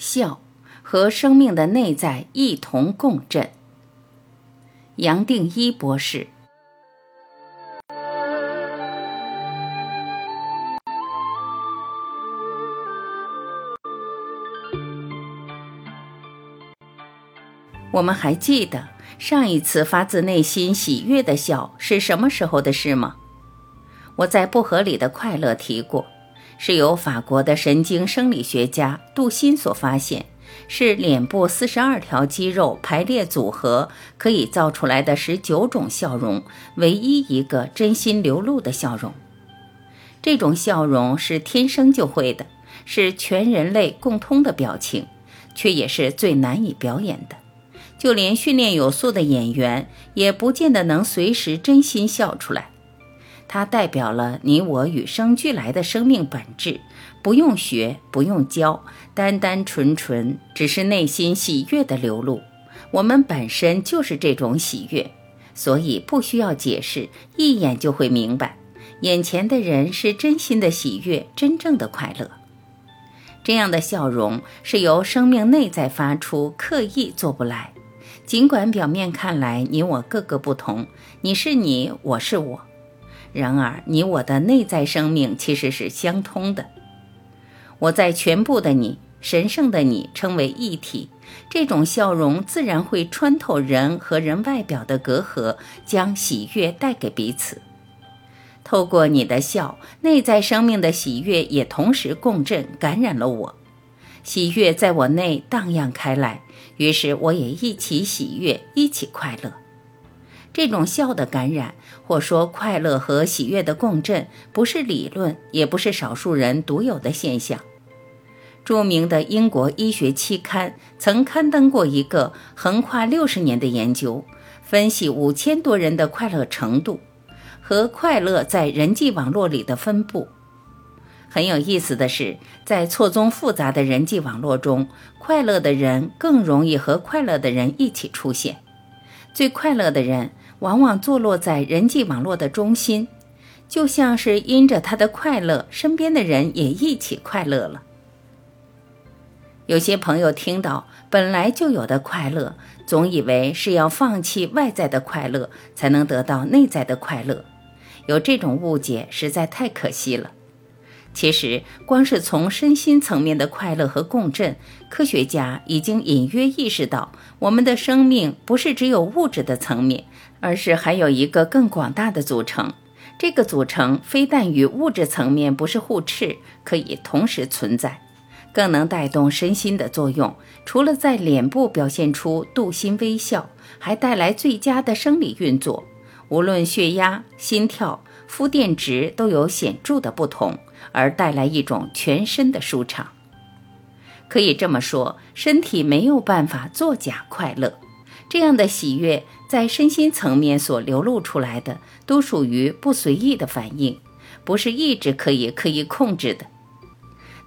笑和生命的内在一同共振。杨定一博士。我们还记得上一次发自内心喜悦的笑是什么时候的事吗？我在不合理的快乐提过。是由法国的神经生理学家杜欣所发现，是脸部四十二条肌肉排列组合可以造出来的十九种笑容，唯一一个真心流露的笑容。这种笑容是天生就会的，是全人类共通的表情，却也是最难以表演的。就连训练有素的演员，也不见得能随时真心笑出来。它代表了你我与生俱来的生命本质，不用学，不用教，单单纯纯，只是内心喜悦的流露。我们本身就是这种喜悦，所以不需要解释，一眼就会明白，眼前的人是真心的喜悦，真正的快乐。这样的笑容是由生命内在发出，刻意做不来。尽管表面看来你我各个不同，你是你，我是我。然而，你我的内在生命其实是相通的。我在全部的你、神圣的你称为一体，这种笑容自然会穿透人和人外表的隔阂，将喜悦带给彼此。透过你的笑，内在生命的喜悦也同时共振，感染了我。喜悦在我内荡漾开来，于是我也一起喜悦，一起快乐。这种笑的感染，或说快乐和喜悦的共振，不是理论，也不是少数人独有的现象。著名的英国医学期刊曾刊登过一个横跨六十年的研究，分析五千多人的快乐程度和快乐在人际网络里的分布。很有意思的是，在错综复杂的人际网络中，快乐的人更容易和快乐的人一起出现。最快乐的人。往往坐落在人际网络的中心，就像是因着他的快乐，身边的人也一起快乐了。有些朋友听到本来就有的快乐，总以为是要放弃外在的快乐才能得到内在的快乐，有这种误解实在太可惜了。其实，光是从身心层面的快乐和共振，科学家已经隐约意识到，我们的生命不是只有物质的层面。而是还有一个更广大的组成，这个组成非但与物质层面不是互斥，可以同时存在，更能带动身心的作用。除了在脸部表现出镀心微笑，还带来最佳的生理运作，无论血压、心跳、肤电值都有显著的不同，而带来一种全身的舒畅。可以这么说，身体没有办法作假快乐。这样的喜悦在身心层面所流露出来的，都属于不随意的反应，不是意志可以刻意控制的。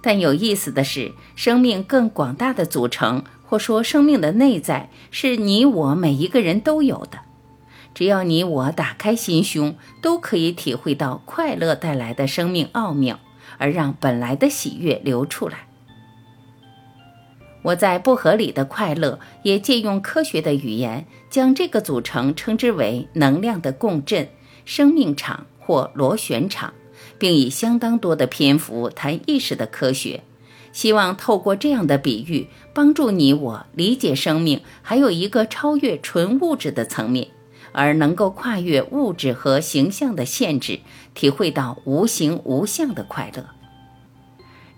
但有意思的是，生命更广大的组成，或说生命的内在，是你我每一个人都有的。只要你我打开心胸，都可以体会到快乐带来的生命奥妙，而让本来的喜悦流出来。我在不合理的快乐，也借用科学的语言，将这个组成称之为能量的共振、生命场或螺旋场，并以相当多的篇幅谈意识的科学，希望透过这样的比喻，帮助你我理解生命还有一个超越纯物质的层面，而能够跨越物质和形象的限制，体会到无形无相的快乐。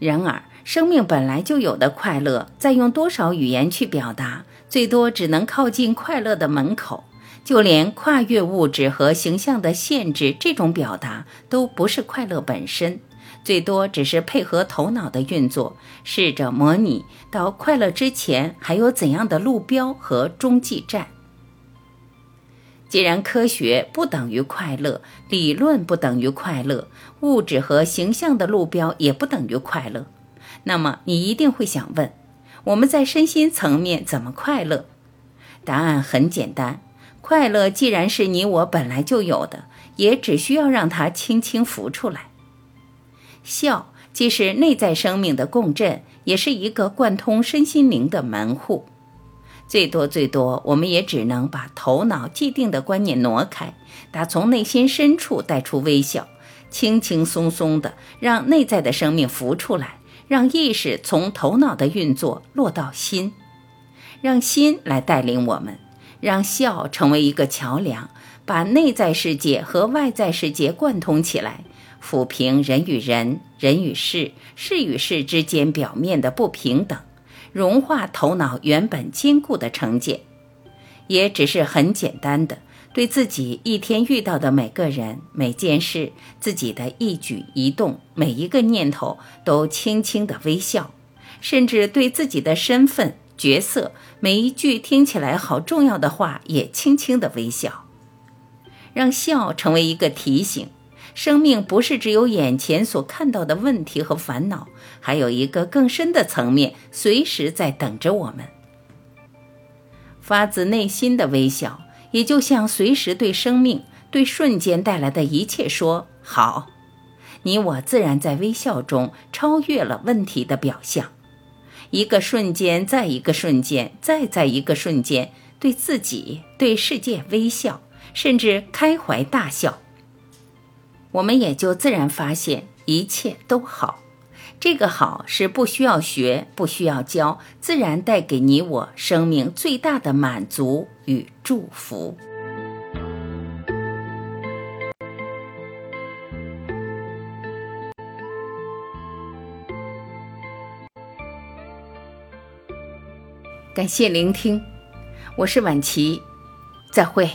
然而，生命本来就有的快乐，再用多少语言去表达，最多只能靠近快乐的门口。就连跨越物质和形象的限制，这种表达都不是快乐本身，最多只是配合头脑的运作，试着模拟到快乐之前还有怎样的路标和中继站。既然科学不等于快乐，理论不等于快乐，物质和形象的路标也不等于快乐。那么你一定会想问，我们在身心层面怎么快乐？答案很简单，快乐既然是你我本来就有的，也只需要让它轻轻浮出来。笑既是内在生命的共振，也是一个贯通身心灵的门户。最多最多，我们也只能把头脑既定的观念挪开，打从内心深处带出微笑，轻轻松松的让内在的生命浮出来，让意识从头脑的运作落到心，让心来带领我们，让笑成为一个桥梁，把内在世界和外在世界贯通起来，抚平人与人、人与事、事与事之间表面的不平等。融化头脑原本坚固的成见，也只是很简单的对自己一天遇到的每个人、每件事、自己的一举一动、每一个念头都轻轻的微笑，甚至对自己的身份、角色、每一句听起来好重要的话也轻轻的微笑，让笑成为一个提醒。生命不是只有眼前所看到的问题和烦恼，还有一个更深的层面，随时在等着我们。发自内心的微笑，也就像随时对生命、对瞬间带来的一切说好。你我自然在微笑中超越了问题的表象，一个瞬间，再一个瞬间，再在一个瞬间，对自己、对世界微笑，甚至开怀大笑。我们也就自然发现一切都好，这个好是不需要学，不需要教，自然带给你我生命最大的满足与祝福。感谢聆听，我是晚琪，再会。